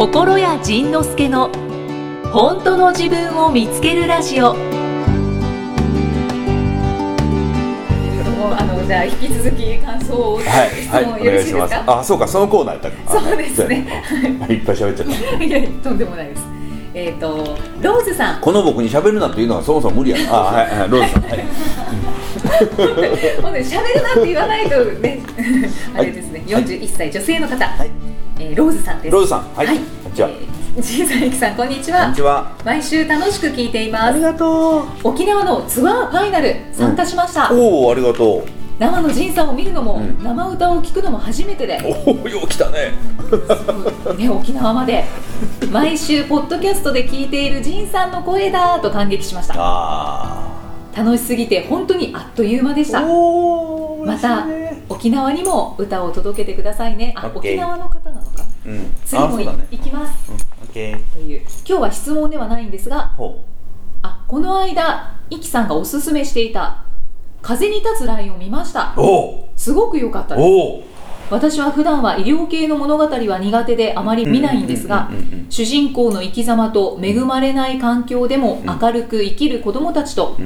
心谷仁之助の本当の自分を見つけるラジオもうあのじゃあ引き続き感想を、はい、質はい、問よろしいですか？あ、そうか、そのコーナーやったっけ？そうですねあ いっぱい喋っちゃった。いやとんでもないです。えっ、とローズさん、この僕に喋るなっていうのはそもそも無理やな。あ、はい、はい、ローズさん。はい。ほんで喋るなって言わないとね、あれですね、41歳女性の方、はいえーローズさんです。ローズさんはいはい、こんにちはえー、じいさんゆきさんこんにちは。こんにちは。毎週楽しく聞いています。がと沖縄のツアーファイナル参加しました。う。おお、ありがと生の仁さんを見るのも、うん生歌を聞くのも初めてで。う。おお、よう来たね。ね、沖縄まで毎週ポッドキャストで聞いている仁さんの声だと感激しましたあ楽しすぎて本当にあっという間でしあ。たおお。また沖縄にも歌を届けてくださいねあ沖縄の方うん。次もい、ね。行きます。うん、オッケー。という。今日は質問ではないんですがほあこの間イキさんがおすすめしていた「風に立つライン」を見ました。すごく良かったです。私は普段は医療系の物語は苦手であまり見ないんですが主人公の生き様と恵まれない環境でも明るく生きる子どもたちと。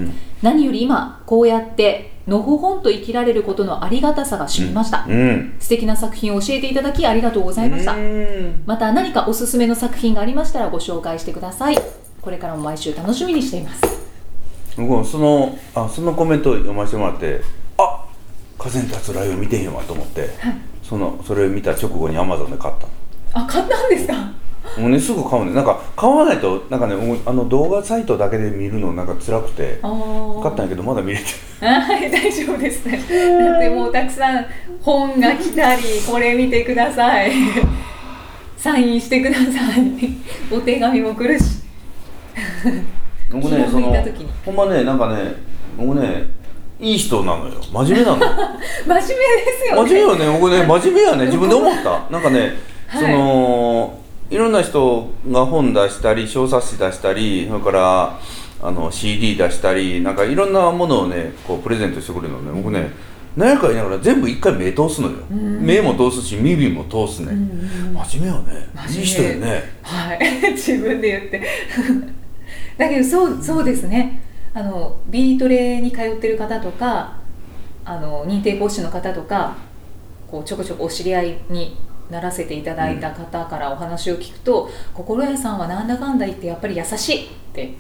何より今こうやってのほほんと生きられることのありがたさが染みました、うん。素敵な作品を教えていただきありがとうございました。うん。また何かおすすめの作品がありましたらご紹介してください。これからも毎週楽しみにしています。僕もそのあそのコメントを読ませてもらってあ風に立つライオン見てへんわと思って、そのそれを見た直後にアマゾンで買ったあ買ったんですか？もうねすぐ買うねなんか買わないとなんかねあの動画サイトだけで見るのなんか辛くてあー。買ったんやけどまだ見れてはい。大丈夫ですね。だってもうたくさん本が来たりこれ見てください。サインしてください。お手紙も来るし。僕ねそのほんまねなんかね僕ねいい人なのよ。真面目なの。真面目ですよね。真面目よね僕ね真面目やね。自分で思った。なんかね、はい。そのいろんな人が本出したり小冊子出したりそれからあの CD 出したりなんかいろんなものをねこうプレゼントしてくれるのね。僕ね何やか言いながら全部一回目通すのよ、目も通すし耳も通すね、真面目よね。真面目。いい人よね。はい。自分で言って。だけどそうそうですね。あのビートレに通ってる方とかあの認定講師の方とかこうちょこちょこお知り合いにならせていただいた方からお話を聞くと、心屋さんはなんだかんだ言ってやっぱり優しいって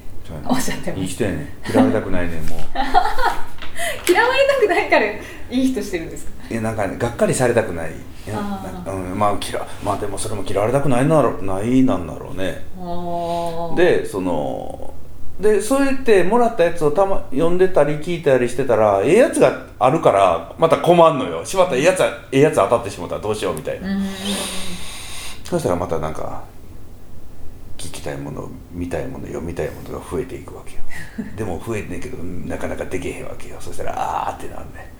おっしゃってます。いい人やね。嫌われたくないねもう。嫌われたくないからいい人してるんですか？いやなんかねがっかりされたくない。あうん、まあ嫌まあでもそれも嫌われたくないなろないなんだろうね。でそのでそう言ってもらったやつをたま読んでたり聞いたりしてたらええやつがあるからまた困んのよ。しまったええやつはええやつ当たってしまったらどうしようみたいな、そしたらまたなんか聞きたいもの見たいもの読みたいものが増えていくわけよ。でも増えてんねんけどなかなかできへんわけよ。そしたらあーってなんね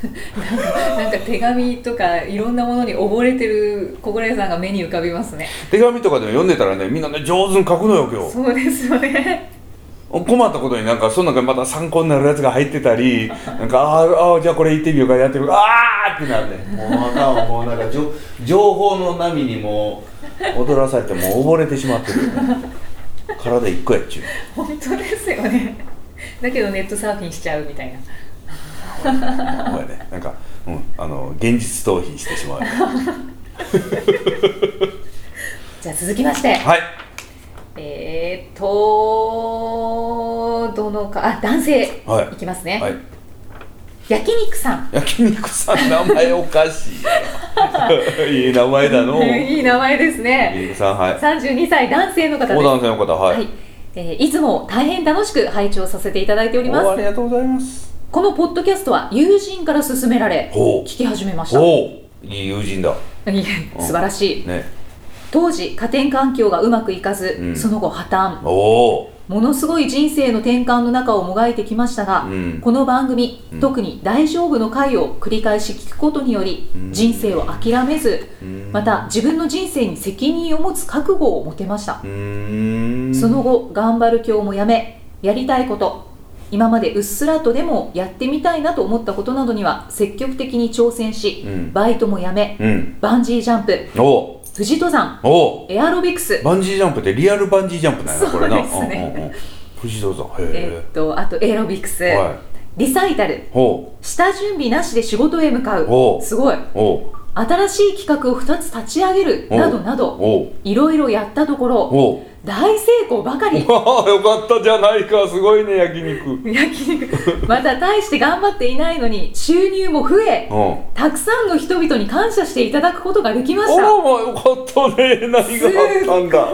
なんか手紙とかいろんなものに溺れてる心屋さんが目に浮かびますね。手紙とかでも読んでたらねみんなね上手に書くのよ今日。そうですよね困ったことになんかその中にまた参考になるやつが入ってたりなんかあーあーじゃあこれ行ってみようかやってみよう。かあーってなるね。もうあかもうなんか情情報の波にもう踊らされてもう溺れてしまってる。体一個やっちゅう。本当ですよね。だけどネットサーフィンしちゃうみたいな。ほやね。なんか、うん、あの現実逃避してしまう、ね、じゃあ続きまして。はいえーっとどのかあ男性、はい。いきますね、はい。焼肉さん。焼肉さん名前おかしいな いい名前だの。いい名前ですね。焼肉さんはい。32歳男性の方です。お男性の方はい、はい、えーいつも大変楽しく拝聴させていただいておりまおあすりがとうございます。このポッドキャストは友人から勧められ聞き始めました。いいい友人だ。え素晴らしい。ね当時家庭環境がうまくいかず、うん。その後破綻。ものすごい人生の転換の中をもがいてきましたが、うん。この番組、うん。特に「大丈夫」の回を繰り返し聞くことにより、うん。人生を諦めず、うん。また自分の人生に責任を持つ覚悟を持てました。その後頑張る今日もやめやりたいこと今までうっすらとでもやってみたいなと思ったことなどには積極的に挑戦し、うん。バイトもやめ、うん。バンジージャンプお富士登山お。エアロビクス。バンジージャンプってリアルバンジージャンプなんやなこれなそうですね。うんうんうん。富士登山。え。へっとあとエアロビクス、えはい。リサイタル。ほ下準備なしで仕事へ向かおうう。すごい。新しい企画を2つ立ち上げるなどなどいろいろやったところ大成功ばかり。わ あよかったじゃないか。すごいね焼肉。焼肉。また大して頑張っていないのに収入も増えうん。たくさんの人々に感謝していただくことができましあらたまあよかったね。何があったんだ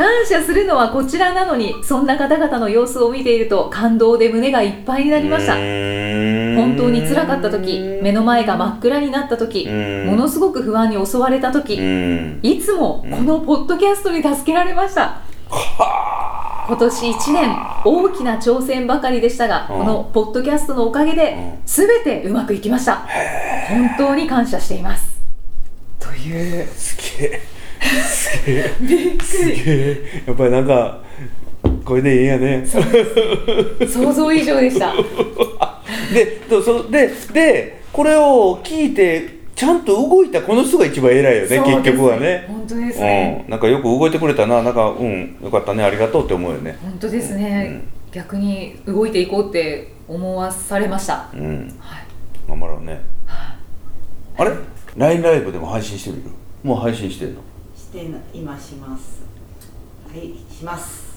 感謝するのはこちらなのにそんな方々の様子を見ていると感動で胸がいっぱいになりました。本本当に辛かった時目の前が真っ暗になった時うん。ものすごく不安に襲われた時うん。いつもこのポッドキャストに助けられました。今年1年大きな挑戦ばかりでしたがうん。このポッドキャストのおかげでうん。全てうまくいきました。本当に感謝しています。という。すげえすげえ。すげえ。やっぱりなんかこれでええんやね。想像以上でした。でとそででこれを聞いてちゃんと動いたこの人が一番偉いよねそうです結局はね。本当ですね。うん、なんかよく動いてくれたな。なんかうん。よかったね。ありがとうって思うよね。本当ですね。逆に動いていこうって思わされました。うん、うん、はい。頑張ろうね。あれ？LINE ライブでも配信してみるもう配信してんの？してな今します。はいします。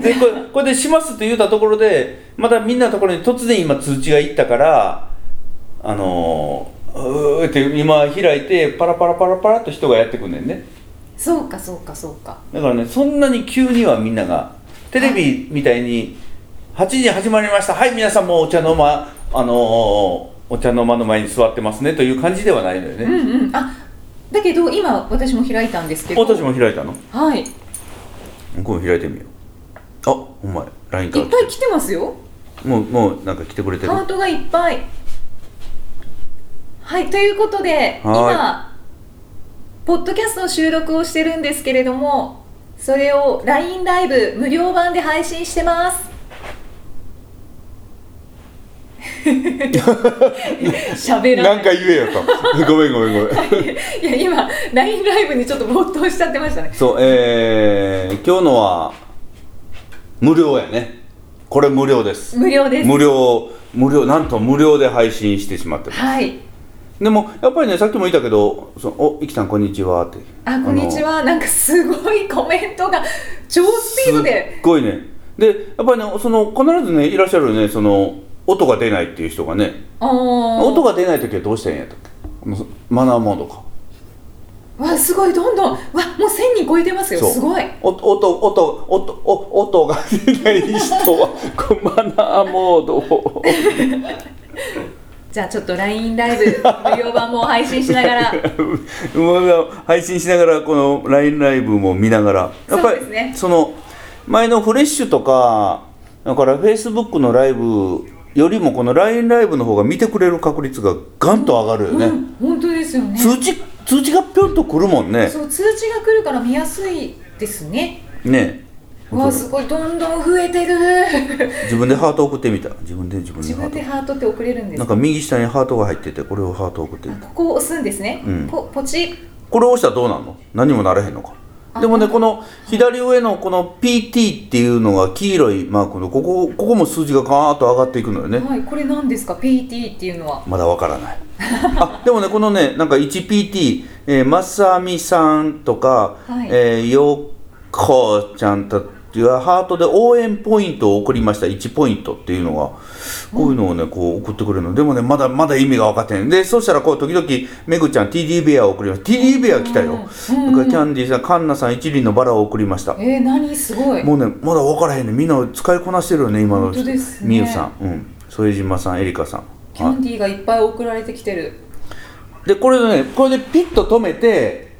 でこれこれで「します」って言ったところでまたみんなのところに突然今通知がいったからあのー、うーって今開いてパラパラパラパラっと人がやってくんねんね。そうかそうかそうか。だからねそんなに急にはみんながテレビみたいに8時に始まりました。はい皆さんもうお茶の間あのーお茶の間の前に座ってますねという感じではないのよね、うんうん。あだけど今私も開いたんですけど。私も開いたの。はい。こうも開いてみよう。あお前 LINE からぱい来てますよ。もうもうなんか来てくれてる。ハートがいっぱい。はいということで今ポッドキャストの収録をしてるんですけれどもそれを LINE ライブ無料版で配信してます喋らない。なんか言えよと。ごめんごめんごめん。いや今 LINE ライブにちょっと没頭しちゃってましたね。そうえー、今日のは無料やね。これ無料です。無料です。無料無料なんと無料で配信してしまってます。はい。でもやっぱりねさっきも言ったけど「そのおいきさんこんにちは」って。あこんにちは。なんかすごいコメントが超スピードで。すっごいね。でやっぱりねその必ずねいらっしゃるねその音が出ないっていう人がね。音が出ない時はどうしたらいいんやったっけ？マナーモードか。わすごいどんどん。わもう1000人超えてますよ。すごい。お音音音お音が出ない人は マナーモードを。じゃあちょっと LINE ライブ無料版も配信しながら。配信しながらこの LINE ライブも見ながら。やっぱりそね。その前のフレッシュとかだから Facebook のライブよりもこの LINE ライブの方が見てくれる確率がガンと上がるよね、うん本当ですよね。通知通知がぴょんとくるもんね。そう通知が来るから見やすいですね。ね。うわすごいどんどん増えてる。自分でハート送ってみた。自分で自分で自分でハートって送れるんです。トなんか右下にハートが入っててこれをハート送ってみた。ここを押すんですね、うん。ポポチこれを押したらどうなんの？何もならへんのか。あでもねこの左上のこの PT っていうのが黄色いマークのここここも数字がガーッと上がっていくのよね。はいこれ何ですか？PT っていうのは。まだわからない。あでもねこのねなんか 1PT、えー、まさみさんとか、はい。えーよこちゃんたちはハートで応援ポイントを送りました。1ポイントっていうのが。こういうのをねこう送ってくれるの。でもねまだまだ意味が分かってない。でそしたらこう時々めぐちゃん TD ベアを送りました。TD ベア来たよ。うんからキャンディーさんカンナさん一輪のバラを送りました。えー、何すごい。もうねまだ分からへんねみんな使いこなしてるよね今のみゆさん。うん。副島さんエリカさん。キャンディーがいっぱい送られてきてる。でこれでねこれでピッと止めて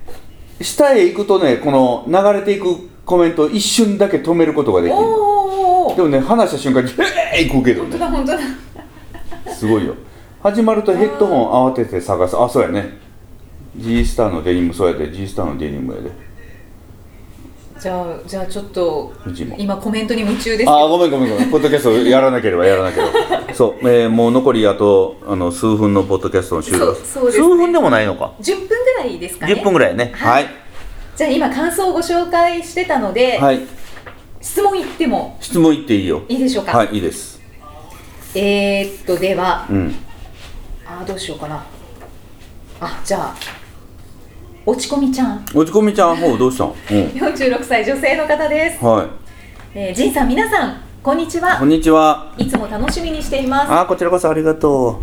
下へ行くとねこの流れていくコメントを一瞬だけ止めることができるでもね話した瞬間に「えー!」行くけど本当ねだ本当だ。すごいよ。始まるとヘッドホン慌てて探す。あそうやね。G スターのデニムそうやで。G スターのデニムやで。じゃあじゃあちょっと今コメントに夢中ですけあどごめんごめんごめん。ポッドキャストやらなければやらなければそう、えーもう残りあとあの数分のポッドキャストの終了。ね。数分でもないのか。10分ぐらいですかね。10分ぐらいね。ははいいじゃあ今感想をご紹介してたので、はい。質問言っても質問言っていいよ。いいでしょうか、はいいいです。えー、っとではうん。あーどうしようかな。あじゃあ落ち込みちゃん。落ち込みちゃんほうどうした？ん。うん46歳女性の方です、はい。えー、ジンさん皆さんこんにちは。こんにちは。いつも楽しみにしています。あーこちらこそありがと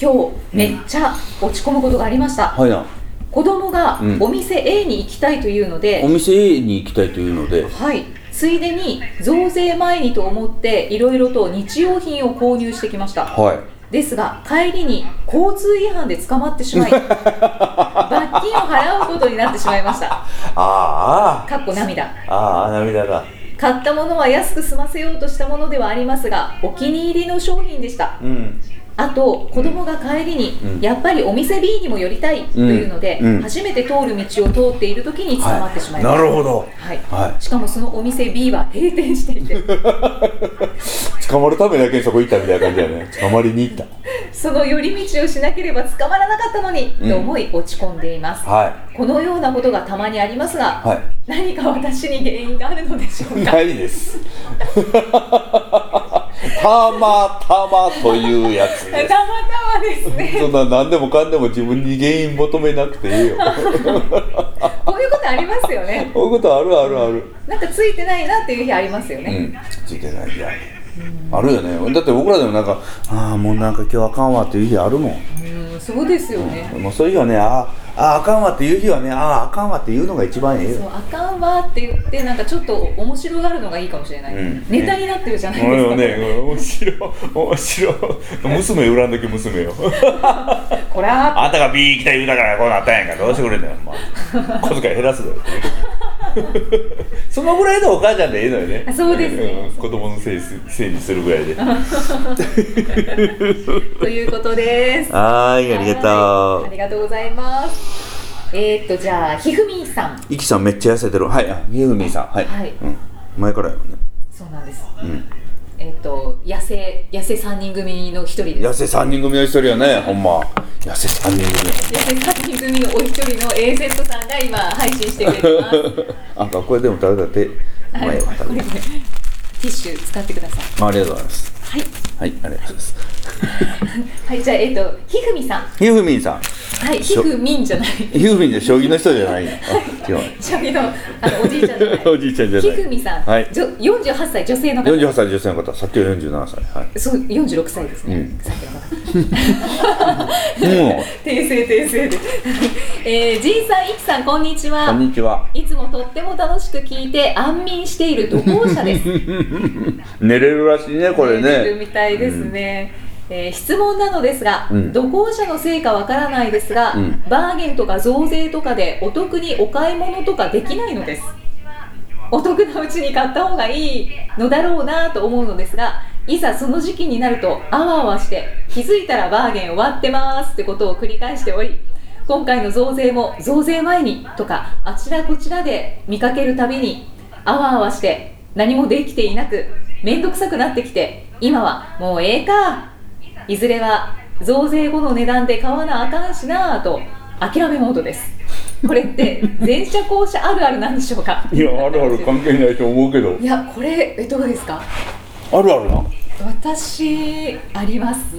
今日めっちゃ落ち込むことがありました、うはいな子供がうん。お店 A に行きたいというので、お店 A に行きたいというので。はい。ついでに増税前にと思っていろいろと日用品を購入してきました。はい。ですが帰りに交通違反で捕まってしまい 罰金を払うことになってしまいました。ああかっこ涙。ああ涙が買ったものは安く済ませようとしたものではありますがお気に入りの商品でした。うんあと子供が帰りに、うん。やっぱりお店 B にも寄りたいというので、うん。うん。初めて通る道を通っている時に捕まってしまいました、なるほど。はい。はしかもそのお店 B は閉店して。いてい捕まるためだけにそこ行ったみたいな感じだよね。捕まりに行った。その寄り道をしなければ捕まらなかったのに、うん。と思い落ち込んでいます。はこのようなことがたまにありますが、いはい。何か私に原因があるのでしょうか？ないです たまたまというやつです。たまたまですね。そんな何でもかんでも自分に原因求めなくていいよ。こういうことありますよね。こういうことあるあるある。なんかついてないなっていう日ありますよね、うん。ついてない日ある。あるよね。だって僕らでもなんかああもうなんか今日あかんわっていう日あるもん。うん、そうですよね、もうそういう日はねあーあーあかんわっていう日はねあああかんわっていうのが一番ええよ。そうあかんわって言ってなんかちょっと面白がるのがいいかもしれない、うん。ネタになってるじゃないですか、うん。ね面白い面白い。娘恨んどき娘よ。こらあんたが B 行きたい言うだからこうなったんやんか。どうしてくれんだよ、まあ、小遣い減らすだよ そのぐらいのお母ちゃんでいいのよね。そうですね。ん子供のせいすせいにするぐらいで。ということです。はーいありがとはいありがとうございます。えー、っとじゃあひふみんさん。ういきさんめっちゃ痩せてる。はいあひふみさん。はい、はい。うん、前からやもんね。そうなんです。うんえー、っと痩せ痩せ3人組の一人です。痩せ3人組の一人やねほんま。痩せ3人組。痩せ3人組のお一人の AZ さんが今配信してくれてます。あこれでも誰だって前はこれねティッシュ使ってください。あありがとうございますはい。はいありがとうございます。はいじゃあえー、っとひふみさん。ひふみんさん。はいひふみんじゃない。ひふみんで将棋の人じゃない。違う。将棋のあのおじいちゃんじゃない。おじいちゃんじゃない。ひふみさん、はい。じょ48歳女性の方。48歳女性の方さっきは47歳。はい。そう46歳ですね、うん。さっきの方。も 訂正訂正で。えー、ジンさん、イキさん、こんにちうこはんにちは。いつもとっても楽しく聞いて安眠している土工者です。寝れるらしいねこれ寝てるねみたいですね、えー質問なのですが、うん。者のせいかわからないですが、うん。バーゲンとか増税とかでお得にお買い物とかできないのです。お得なうちに買った方がいいのだろうなと思うのですがいざその時期になるとあわあわして気づいたらバーゲン終わってますってことを繰り返しており今回の増税も増税前にとかあちらこちらで見かけるたびにあわあわして何もできていなくめんどくさくなってきて今はもうええか。いずれは増税後の値段で買わなあかんしなぁと諦めモードです。これって全車高車あるあるなんでしょうか？いやあるある関係ないと思うけど。いやこれえどうですか？あるあるな。私あります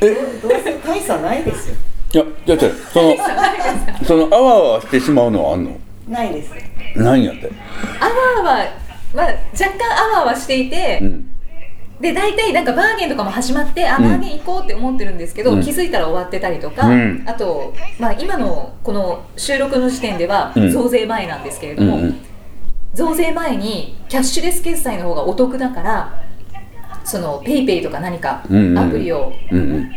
え？どうせ大差ないですよ。いやじゃあじゃあそのそのあわあわしてしまうのはあんの？ないです。何やって。あわあわまあ、若干あわあわしていて、うんで大体なんかバーゲンとかも始まってあうん。バーゲン行こうって思ってるんですけど、うん。気づいたら終わってたりとか、うん。あと、まあ、今のこの収録の時点ではうん。増税前なんですけれども、うんうん。増税前にキャッシュレス決済の方がお得だからその PayPay とか何かうんうん。アプリを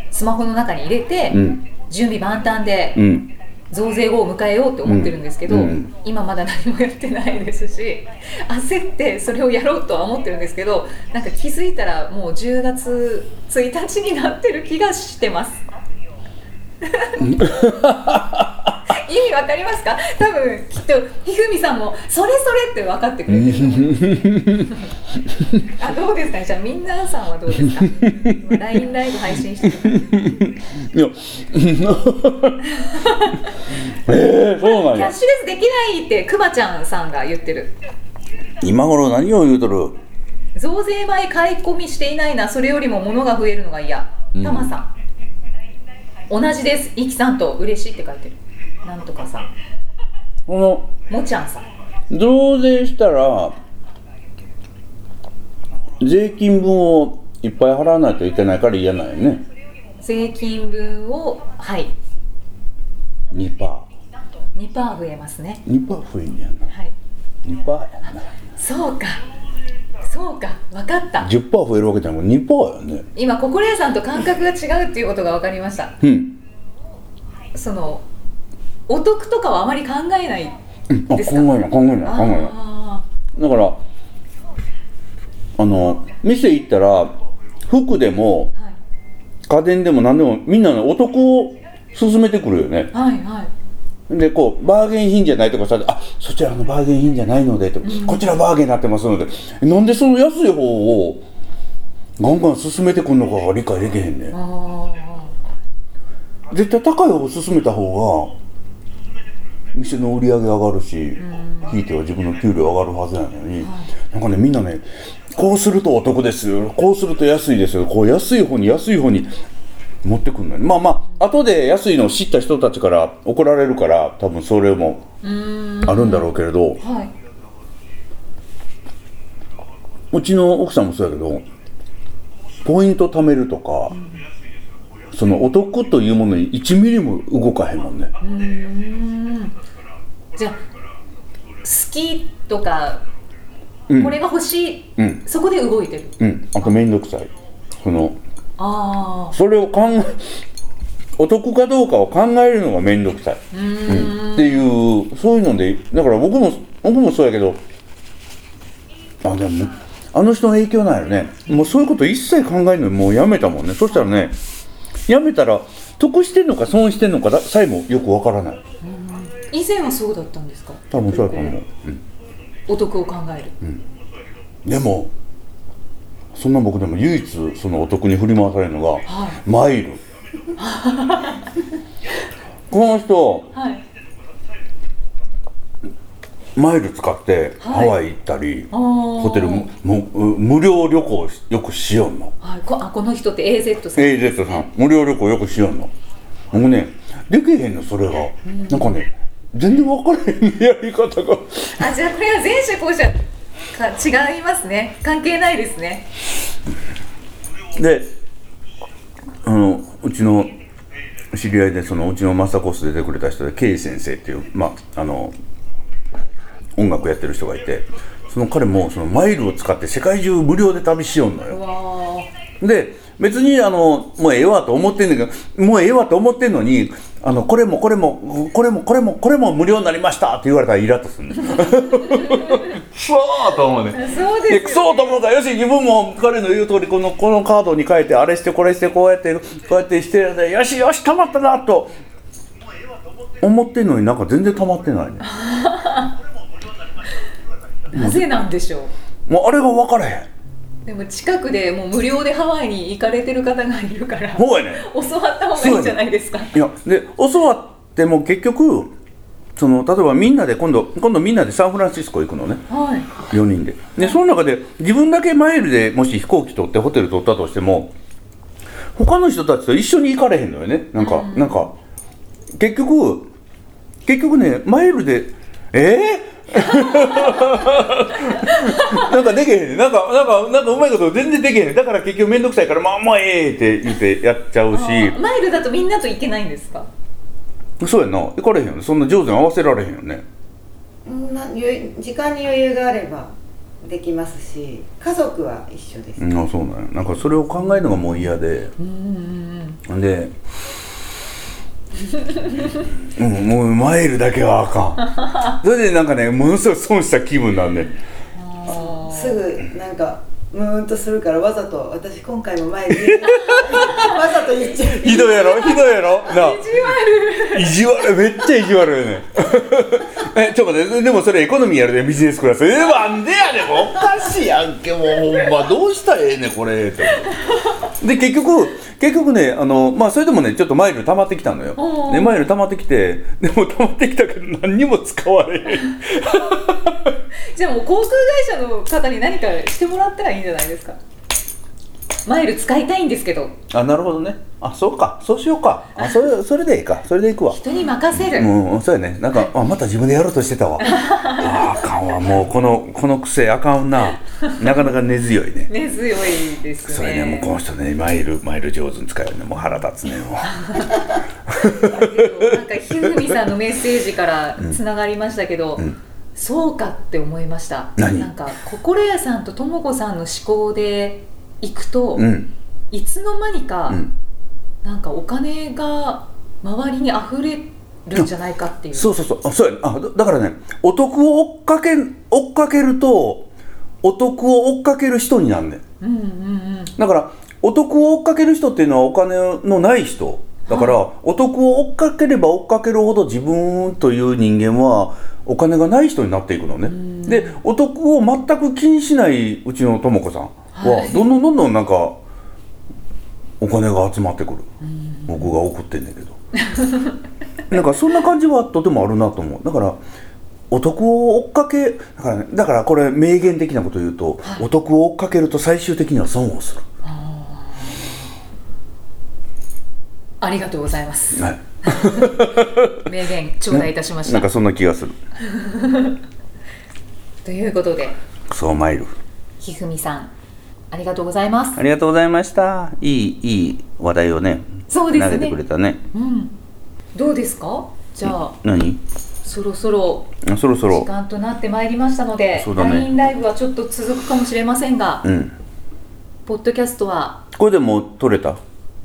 スマホの中に入れて、うん。準備万端でうん増税後を迎えようって思ってるんですけど、うん。うん。今まだ何もやってないですし 焦ってそれをやろうとは思ってるんですけどなんか気づいたらもう10月1日になってる気がしてます 意味わかりますか？多分きっとひふみさんもそれそれって分かってくれてる あどうですか？ねじゃあみんなさんはどうですか？今 LINE ライブ配信してるいや。えー、そうなんや。キャッシュレスできないってくまちゃんさんが言ってる。今頃何を言うとる？増税前買い込みしていないなそれよりも物が増えるのが嫌。うん。たまさん、同じです。いきさんと嬉しいって書いてるなんとかさん。このもちゃんさん。増税したら税金分をいっぱい払わないといけないから嫌なんよね。税金分をはい。2%パ2%増えますね。ー2%増えんねやな。はい。2%やな。そうか。そうか。分かった。10%増えるわけじゃなくて2%やね。今心屋さんと感覚が違うっていうことが分かりました。うん。そのお得とかはあまり考えないうんあ考えですかない考えない考えない。あだからあの店行ったら服でもーはい。家電でも何でもみんなねお得を勧めてくるよね。はいはい。でこうバーゲン品じゃないとかさ「あそちらのバーゲン品じゃないので」と、こちらバーゲンになってますので」なんでその安い方をガンガン勧めてくるのかが理解できへんねあ絶対高い方を勧めた方が店の売り上げ上がるしひいては自分の給料上がるはずなのに、なんかねみんなねこうするとお得です。よこうすると安いです。よこう安い方に安い方に持ってくるのよまあまあ後で安いのを知った人たちから怒られるから多分それもあるんだろうけれど、はい、うちの奥さんもそうやけどポイント貯めるとか、そのお得というものに1ミリも動かへんもんね、ん。じゃあ好きとか、うん。これが欲しい、うん。そこで動いてる。うん。あと面倒くさい。そのああそれを考えお得かどうかを考えるのが面倒くさい、うーん。っていうそういうのでだから僕も僕もそうやけどあでもあの人の影響なんやろね。もうそういうこと一切考えるのもうやめたもんね。そしたらねやめたら得してんのか損してんのかださえもよくわからない。以前はそうだったんですか？多分そうやと思う、うん。お得を考える、でもそんな僕でも唯一そのお得に振り回されるのが、はい。マイル。この人はいマイル使ってはい。ハワイ行ったり、あー。ホテルも無料旅行よくしよんの。はい、こあこの人って AZ さん。AZ さん。無料旅行よくしよんの。僕ねできへんのそれが、なんかね全然分からへんねやり方が。あじゃあこれは前者後者か違いますね。関係ないですね。であのうちの知り合いでそのうちのマスターコース出てくれた人で K 先生っていうまああの音楽やってる人がいてその彼もそのマイルを使って世界中無料で旅しよんのよ。で別にあのもうええわと思ってんだけどもうええわと思ってんのにあのこれもこれもこれもこれもこれも無料になりましたって言われたらイラッとするのクソーと思うね。ーそうでクソと思うからよし自分も彼の言う通りこのこのカードに書いてあれしてこれしてこうやってこうやってしてよしよし溜まったなと思ってんのになんか全然溜まってないね なぜなんでしょう？もうあれが分からへん。でも近くでもう無料でハワイに行かれてる方がいるからほうやね。教わった方がいいんじゃないですか？いやで教わっても結局その例えばみんなで今度今度みんなでサンフランシスコ行くのね。はい。4人で。でその中で自分だけマイルでもし飛行機取ってホテル取ったとしても他の人たちと一緒に行かれへんのよね。なんか、なんか結局結局ねマイルでえー？なんかできへんねん。なんかなんかなんかうまいこと全然できへんねん。だから結局面倒くさいからまあもうええって言ってやっちゃうし。マイルだとみんなと行けないんですか？そうやんな。行かれへんよね。そんな上手に合わせられへんよね。時間に余裕があればできますし家族は一緒です、うんあそうなんや。なんかそれを考えるのがもう嫌で。うんうん。でうんもうマイルだけはあかん。それでなんかねものすごい損した気分なんで。あすぐなんかムーンとするからわざと私今回も前に わざと言っちゃう。ひどいやろ？ひどいやろ？な意地悪。意地悪。めっちゃ意地悪よね。えちょっと待って。でもそれエコノミーやるでビジネスクラス。えなんでやねん。おかしいやんけもうほんま。どうしたらええねんこれ。ってで結局結局ねあのまあそれでもねちょっとマイル溜まってきたのよ。おー。でマイル溜まってきてでも溜まってきたけど何にも使われへん。じゃあもう航空会社の方に何かしてもらったらいいんじゃないですか？マイル使いたいんですけど。あなるほどね。あそうか。そうしようか。あ。それそれでいいか。それでいくわ。人に任せる、うん、そうやね。なんか、あ、また自分でやろうとしてたわ。ああかんわ、もう、この、この癖あかんな。なかなか根強いね。根強いですね。それね、もう、この人ね、マイル、マイル上手に使うよね、もう腹立つね。も なんかひふみさんのメッセージからつながりましたけど、ん。そうかって思いました。何？なんか心屋さんととも子さんの思考で行くと、う。うん、いつの間にか、うん。なんかお金が周りに溢れるんじゃないかっていうそうそうそう、あ、そう。あ、だだからね、お得を追っかけ、追っかけると。お得を追っかける人になんねん。うんうんうんだからお得を追っかける人っていうのはお金のない人だから、お得を追っかければ追っかけるほど自分という人間はお金がない人になっていくのねでお得を全く気にしないうちのとも子さんは、はいどんどんどんどんなんかお金が集まってくる、僕が送ってんだけど。なんかそんな感じはとてもあるなと思う。だからお得を追っかけだから,、ね、だからこれ名言的なこと言うと、お得を追っかけると最終的には損をする。ありがとうございます。はい。名言頂戴いたしました。なんかそんな気がする。ということでクソマイルひふみさんありがとうございます。ありがとうございました。いいいい話題をねそうですね。投げてくれたね。うん。どうですか？じゃあ何？そろそろあそろそ時ろ間となってまいりましたので、そうだね。LINE ライブはちょっと続くかもしれませんが、うん。ポッドキャストは？これでもう取れた？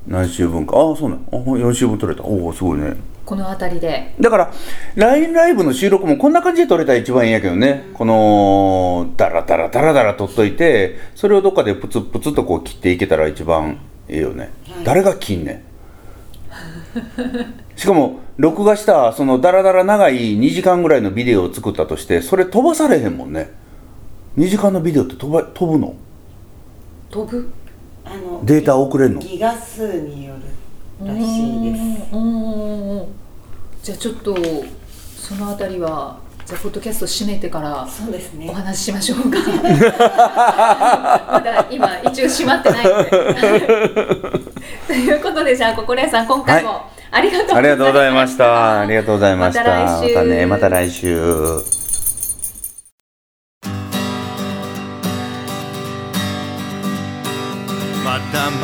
何週分か。ああそうね。あ4週分取れた。おおすごいね。この辺りで。だから LINE ライブの収録もこんな感じで撮れたら一番いいんやけどね、このダラダラダラダラ撮っといてそれをどっかでプツプツとこう切っていけたら一番いいよね、はい。誰が切んねん。しかも録画したそのダラダラ長い2時間ぐらいのビデオを作ったとしてそれ飛ばされへんもんね。2時間のビデオって飛ば飛ぶの？飛ぶ？あのデータ送れんの？ギガ数によるらしいです。うんうんうん。じゃあちょっとその辺りはじゃあポッドキャスト閉めてからそうですね。お話ししましょうか。まだ今一応閉まってないので。ということでじゃあ心屋さん今回もありがとうございました、ありがとうございました。ありがとうございました。また来週。またね、また来週。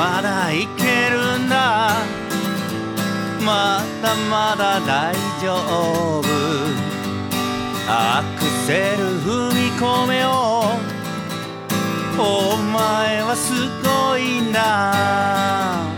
まだいけるんだ。まだまだ大丈夫。アクセル踏み込めよ。お前はすごいんだ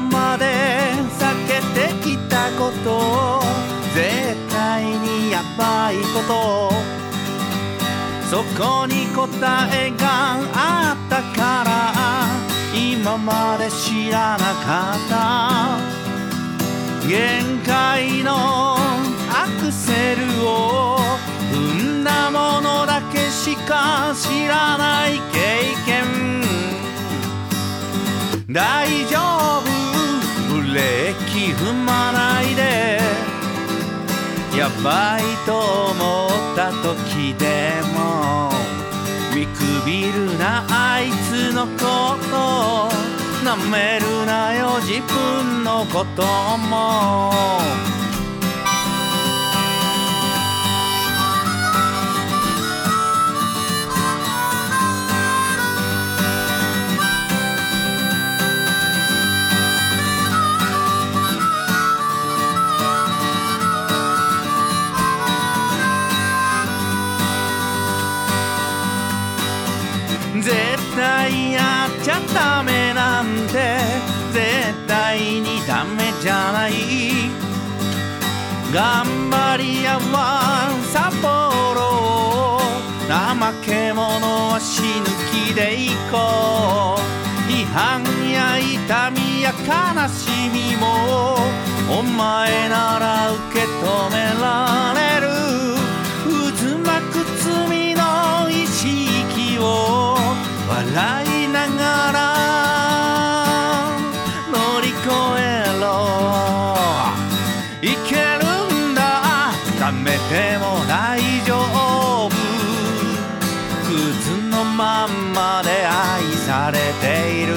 今まで避けてきたこと絶対にやばいことそこに答えがあったから今まで知らなかった限界のアクセルを踏んだものだけしか知らない経験大丈夫踏まないでやばいと思った時でも見くびるなあいつのことなめるなよ自分のことも。頑張り屋は札幌怠け者は死ぬ気で行こう批判や痛みや悲しみもお前なら受け止められる。渦巻く罪の意識を笑いながらでも大丈夫クズのまんまで愛されている。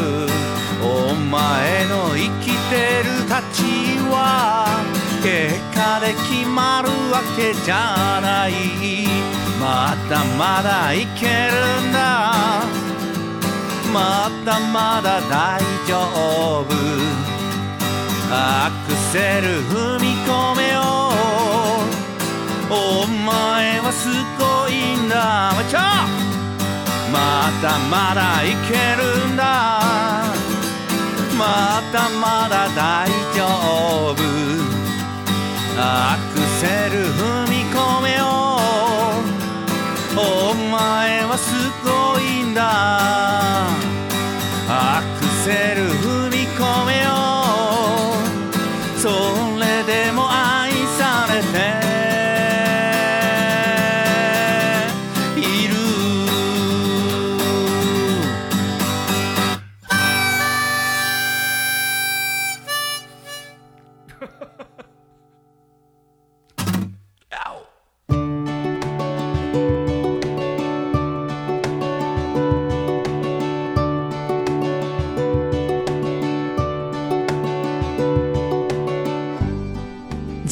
お前の生きてる価値は結果で決まるわけじゃない。まだまだいけるんだ。まだまだ大丈夫。アクセル踏み込めよ。うお前はすごいんだちょまだまだいけるんだ。まだまだ大丈夫。アクセル踏み込めよ。お前はすごいんだ。アクセル踏み込めよ。